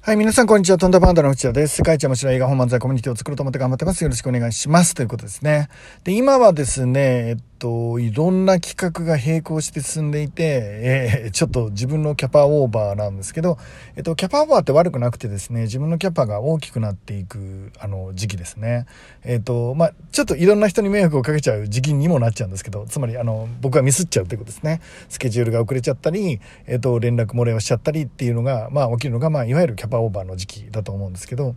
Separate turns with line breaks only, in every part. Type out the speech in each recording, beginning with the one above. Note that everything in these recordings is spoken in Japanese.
はい、皆さん、こんにちは。トンダパンダの内田です。世界一面白い映画本漫才コミュニティを作ろうと思って頑張ってます。よろしくお願いします。ということですね。で、今はですね、えっと、いろんな企画が並行して進んでいて、えー、ちょっと自分のキャパオーバーなんですけど、えっと、キャパオーバーって悪くなくてですね、自分のキャパが大きくなっていく、あの、時期ですね。えっと、まあ、ちょっといろんな人に迷惑をかけちゃう時期にもなっちゃうんですけど、つまり、あの、僕はミスっちゃうということですね。スケジュールが遅れちゃったり、えっと、連絡漏れをしちゃったりっていうのが、まあ、起きるのが、まあ、いわゆるキャパオーバーの時期だと思うんですけど、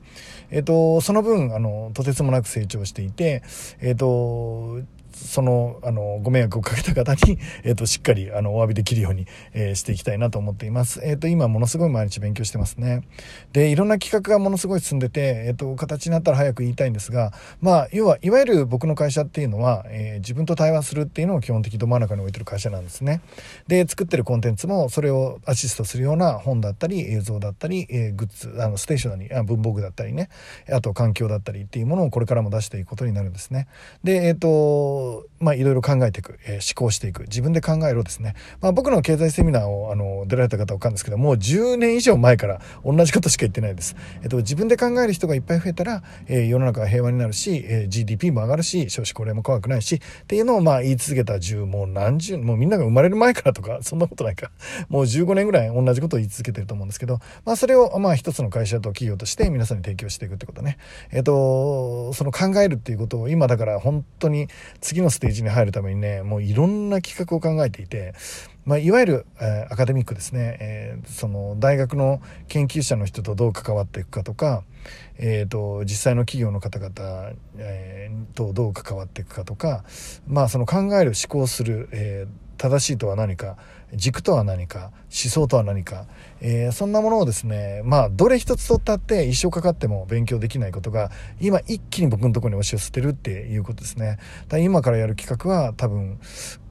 えっと、その分、あの、とてつもなく成長していて、えっと、その、あの、ご迷惑をかけた方に、えっ、と、しっかり、あの、お詫びできるように、え、していきたいなと思っています。えっ、と、今、ものすごい毎日勉強してますね。で、いろんな企画がものすごい進んでて、えっ、と、形になったら早く言いたいんですが、まあ、要は、いわゆる僕の会社っていうのは、え自分と対話するっていうのを基本的にど真ん中に置いてる会社なんですね。で、作ってるコンテンツも、それをアシストするような本だったり、映像だったり、えグッズ、あの、ステーショナリー、あ文房具だったりね、あと環境だったりっていうものをこれからも出していくことになるんですね。で、えっ、と、まあ、いろいろ考えていく、えー、思考していく、自分で考えろですね。まあ、僕の経済セミナーをあの出られた方わかるんですけど、もう10年以上前から同じことしか言ってないです。えっと、自分で考える人がいっぱい増えたら、えー、世の中が平和になるし、えー、GDP も上がるし、少子高齢も怖くないし、っていうのをまあ言い続けた10、もう何十、もうみんなが生まれる前からとか、そんなことないか。もう15年ぐらい同じことを言い続けてると思うんですけど、まあそれをまあ一つの会社と企業として皆さんに提供していくってことね。えっと、その考えるっていうことを今だから本当に次のステージに入るためにね、もういろんな企画を考えていて、まあ、いわゆる、えー、アカデミックですね、えー、その大学の研究者の人とどう関わっていくかとか、えーと、実際の企業の方々、えー、とどう関わっていくかとか、まあ、その考える思考する、えー正しいとは何か軸とは何か思想とは何か、えー、そんなものをですねまあどれ一つ取ったって一生かかっても勉強できないことが今一気に僕のとこに押し寄せてるっていうことですね。だ今からやる企画は多分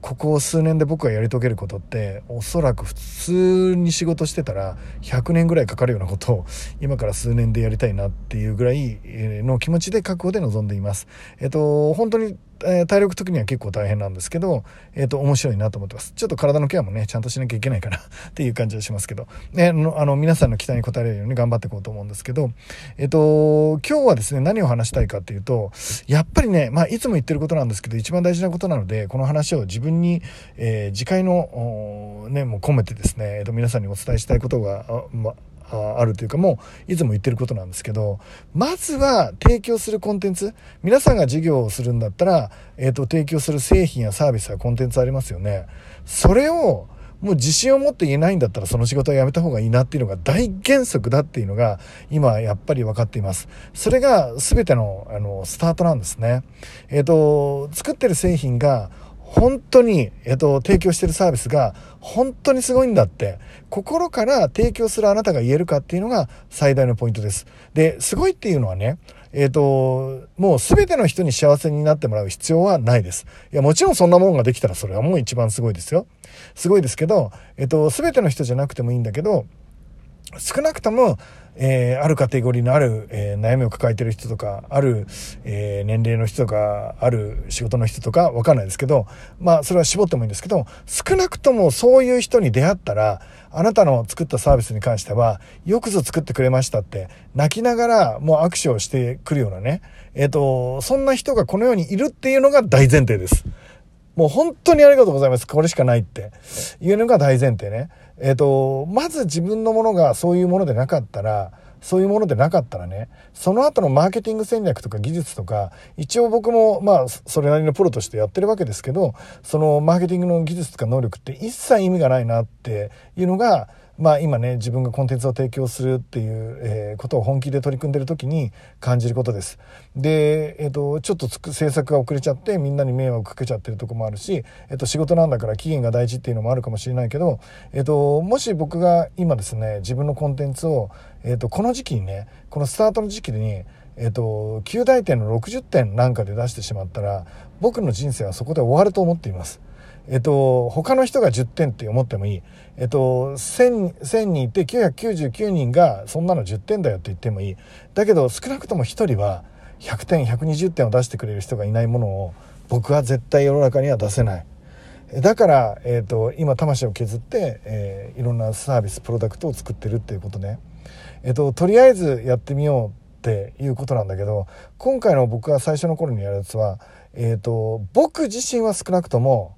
ここ数年で僕がやり遂げることっておそらく普通に仕事してたら100年ぐらいかかるようなことを今から数年でやりたいなっていうぐらいの気持ちで覚悟で臨んでいます。えっと本当にえー、体力的には結構大変なんですけど、えっ、ー、と、面白いなと思ってます。ちょっと体のケアもね、ちゃんとしなきゃいけないかな っていう感じがしますけど、ね、あの、皆さんの期待に応えるように頑張っていこうと思うんですけど、えっ、ー、と、今日はですね、何を話したいかっていうと、やっぱりね、まあ、いつも言ってることなんですけど、一番大事なことなので、この話を自分に、えー、次回の、ね、もう込めてですね、えっ、と、皆さんにお伝えしたいことが、まああるというかもういつも言ってることなんですけどまずは提供するコンテンツ皆さんが事業をするんだったら、えーと、提供する製品やサービスやコンテンツありますよねそれをもう自信を持って言えないんだったらその仕事はやめた方がいいなっていうのが大原則だっていうのが今やっぱり分かっています。それが全てのあのスタートなんですね。えっ、ー、と、作ってる製品が本当に、えっと、提供してるサービスが本当にすごいんだって、心から提供するあなたが言えるかっていうのが最大のポイントです。で、すごいっていうのはね、えっ、と、もう全ての人に幸せになってもらう必要はないです。いや、もちろんそんなもんができたらそれはもう一番すごいですよ。すごいですけど、えっ、と、全ての人じゃなくてもいいんだけど、少なくとも、えー、あるカテゴリーのある、えー、悩みを抱えてる人とか、ある、えー、年齢の人とか、ある仕事の人とか、わかんないですけど、まあ、それは絞ってもいいんですけど、少なくともそういう人に出会ったら、あなたの作ったサービスに関しては、よくぞ作ってくれましたって、泣きながらもう握手をしてくるようなね、えっ、と、そんな人がこの世にいるっていうのが大前提です。もう本当にありがとうございます。これしかないっていうのが大前提ね。えっ、ー、と、まず自分のものがそういうものでなかったら、そういうものでなかったらね、その後のマーケティング戦略とか技術とか、一応僕もまあ、それなりのプロとしてやってるわけですけど、そのマーケティングの技術とか能力って一切意味がないなっていうのが、まあ、今ね自分がコンテンツを提供するっていう、えー、ことを本気で取り組んでる時に感じることです。で、えーと、ちょっとつく制作が遅れちゃってみんなに迷惑かけちゃってるとこもあるし、えーと、仕事なんだから期限が大事っていうのもあるかもしれないけど、えーと、もし僕が今ですね自分のコンテンツを、えー、とこの時期にねこのスタートの時期にえっと、9大点の60点なんかで出してしまったら僕の人生はそこで終わると思っています。えっと、他の人が10点って思ってもいい。えっと、1000, 1000人いて999人がそんなの10点だよって言ってもいい。だけど少なくとも1人は100点、120点を出してくれる人がいないものを僕は絶対世の中には出せない。だから、えっと、今魂を削って、えー、いろんなサービス、プロダクトを作ってるっていうことね。えっと、とりあえずやってみようっていうことなんだけど今回の僕が最初の頃にやるやつは、えっと、僕自身は少なくとも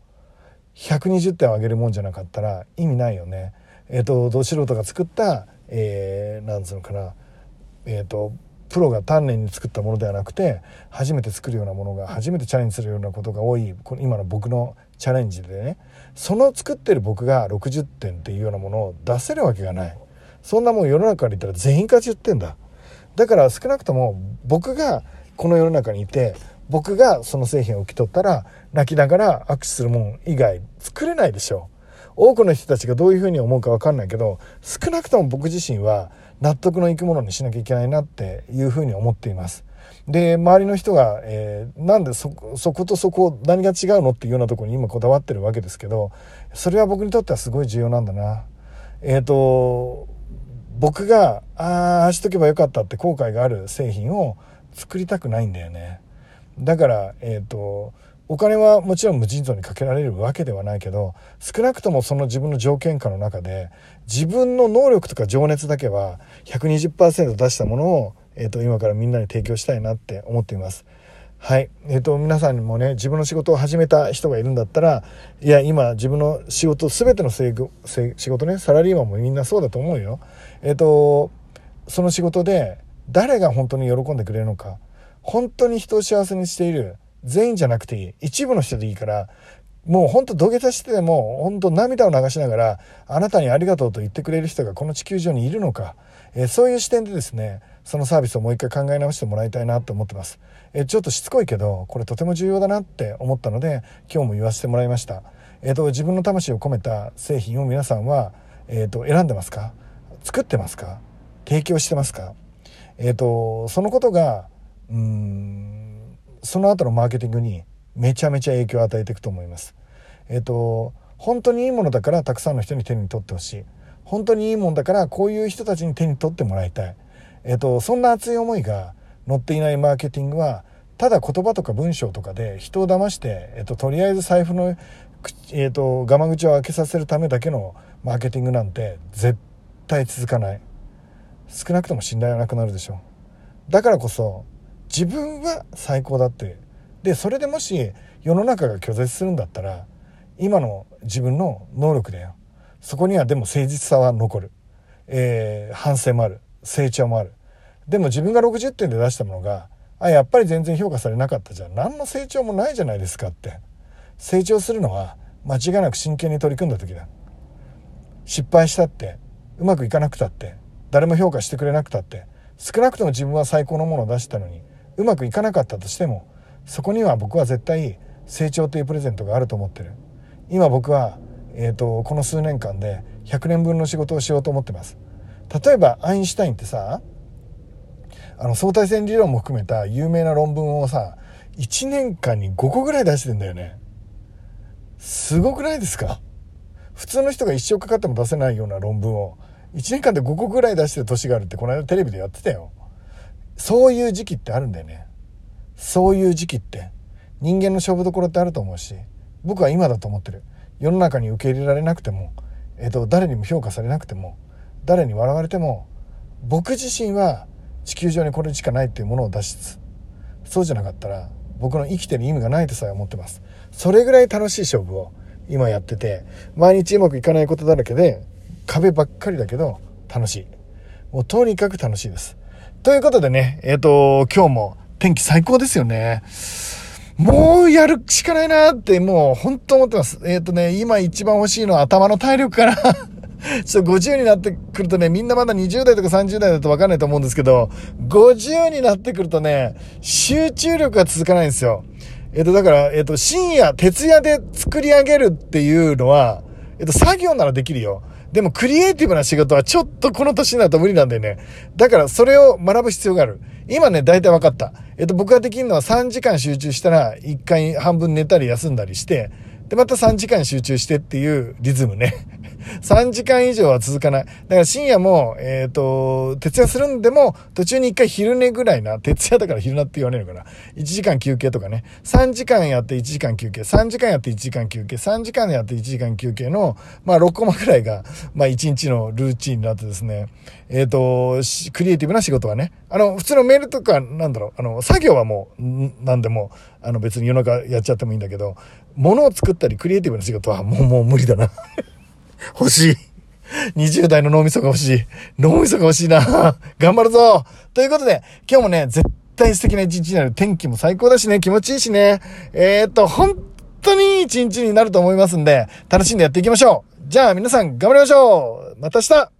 120点を上げるもんじゃなかったら意味ないよね。えっと、ど素人が作った、えー、なんつうのかな、えっと、プロが丹念に作ったものではなくて初めて作るようなものが初めてチャレンジするようなことが多い今の僕のチャレンジでね。その作ってる僕が60点っていうようなものを出せるわけがない。そんなもん世の中から言ったら全員勝ちってんだ。だから少なくとも僕がこの世の中にいて僕がその製品を受け取ったら泣きながら握手するもん以外作れないでしょ多くの人たちがどういうふうに思うか分かんないけど少なくとも僕自身は納得のいくものにしなきゃいけないなっていうふうに思っています。で周りの人が、えー、なんでそことそこ何が違うのっていうようなところに今こだわってるわけですけどそれは僕にとってはすごい重要なんだな。えっ、ー、と僕がああしとけばよかったって後悔がある製品を作りたくないんだよね。だからえっ、ー、とお金はもちろん無尽蔵にかけられるわけではないけど少なくともその自分の条件下の中で自分の能力とか情熱だけは120%出したものを、えー、と今からみんなに提供したいなって思っています。はい。えっ、ー、と、皆さんにもね、自分の仕事を始めた人がいるんだったら、いや、今、自分の仕事、すべての仕事ね、サラリーマンもみんなそうだと思うよ。えっ、ー、と、その仕事で、誰が本当に喜んでくれるのか、本当に人を幸せにしている、全員じゃなくていい。一部の人でいいから、もうほんと土下座してでも、ほんと涙を流しながら、あなたにありがとうと言ってくれる人がこの地球上にいるのか、えー、そういう視点でですね、そのサービスをもう一回考え直してもらいたいなと思ってます。え、ちょっとしつこいけど、これとても重要だなって思ったので、今日も言わせてもらいました。えっ、ー、と、自分の魂を込めた製品を皆さんは、えっ、と、選んでますか？作ってますか？提供してますか？えっ、と、そのことが、うん、その後のマーケティングにめちゃめちゃ影響を与えていくと思います。えっ、と本当にいいものだからたくさんの人に手に取ってほしい。本当にいいものだからこういう人たちに手に取ってもらいたい、えっ、とそんな熱い思いが乗っていないマーケティングはただ言葉とか文章とかで人を騙して、えっと、とりあえず財布の、えっと、ガマ口を開けさせるためだけのマーケティングなんて絶対続かない。少なくとも信頼はなくなるでしょう。だからこそ自分は最高だって。でそれでもし世の中が拒絶するんだったら今の自分の能力だよ。そこにはでも誠実さは残る、えー、反省もある。成長もある。でも自分が60点で出したものがあやっぱり全然評価されなかったじゃん。何の成長もないじゃないですかって。成長するのは間違いなく真剣に取り組んだ時だ。失敗したって。うまくいかなくたって。誰も評価してくれなくたって。少なくとも自分は最高のものを出したのにうまくいかなかったとしてもそこには僕は絶対成長というプレゼントがあると思ってる。今僕は、えーと、この数年間で100年分の仕事をしようと思ってます。例えばアインシュタインってさあの相対性理論も含めた有名な論文をさ1年間に5個ぐらい出してんだよね。すごくないですか？普通の人が一生かかっても出せないような論文を1年間で5個ぐらい出してる年があるってこの間テレビでやってたよ。そういう時期ってあるんだよね。そういう時期って。人間の勝負どころってあると思うし僕は今だと思ってる。世の中に受け入れられなくても、えーと、誰にも評価されなくても誰に笑われても僕自身は地球上にこれしかないっていうものを出しつつそうじゃなかったら僕の生きてる意味がないとさえ思ってます。それぐらい楽しい勝負を今やってて毎日うまくいかないことだらけで壁ばっかりだけど楽しい。もうとにかく楽しいです。ということでね、えっ、ー、と、今日も天気最高ですよね。もうやるしかないなって、もう本当思ってます。えっ、ー、とね、今一番欲しいのは頭の体力かな。ちょっと50になってくるとね、みんなまだ20代とか30代だとわかんないと思うんですけど、50になってくるとね、集中力が続かないんですよ。えっ、と、だから、えっ、と、深夜、徹夜で作り上げるっていうのは、えっ、と、作業ならできるよ。でもクリエイティブな仕事はちょっとこの年になると無理なんだよね。だからそれを学ぶ必要がある。今ね、大体分かった。えっと、僕ができるのは3時間集中したら1回半分寝たり休んだりして、で、また3時間集中してっていうリズムね。3時間以上は続かない。だから深夜も、えっ、ー、と、徹夜するんでも、途中に一回昼寝ぐらいな、徹夜だから昼寝って言われるかな。1時間休憩とかね。3時間やって1時間休憩、3時間やって1時間休憩、3時間やって1時間休憩の、まあ6コマくらいが、まあ1日のルーチンになってですね、えっ、ー、と、クリエイティブな仕事はね、あの、普通のメールとか、なんだろう、あの、作業はもう、なんでも、あの別に夜中やっちゃってもいいんだけど、物を作ったりクリエイティブな仕事はもう、もう無理だな。欲しい。20代の脳みそが欲しい。脳みそが欲しいな。頑張るぞということで、今日もね、絶対素敵な一日になる。天気も最高だしね、気持ちいいしね。えー、っと、本当にいい一日になると思いますんで、楽しんでやっていきましょう。じゃあ皆さん頑張りましょうまた明日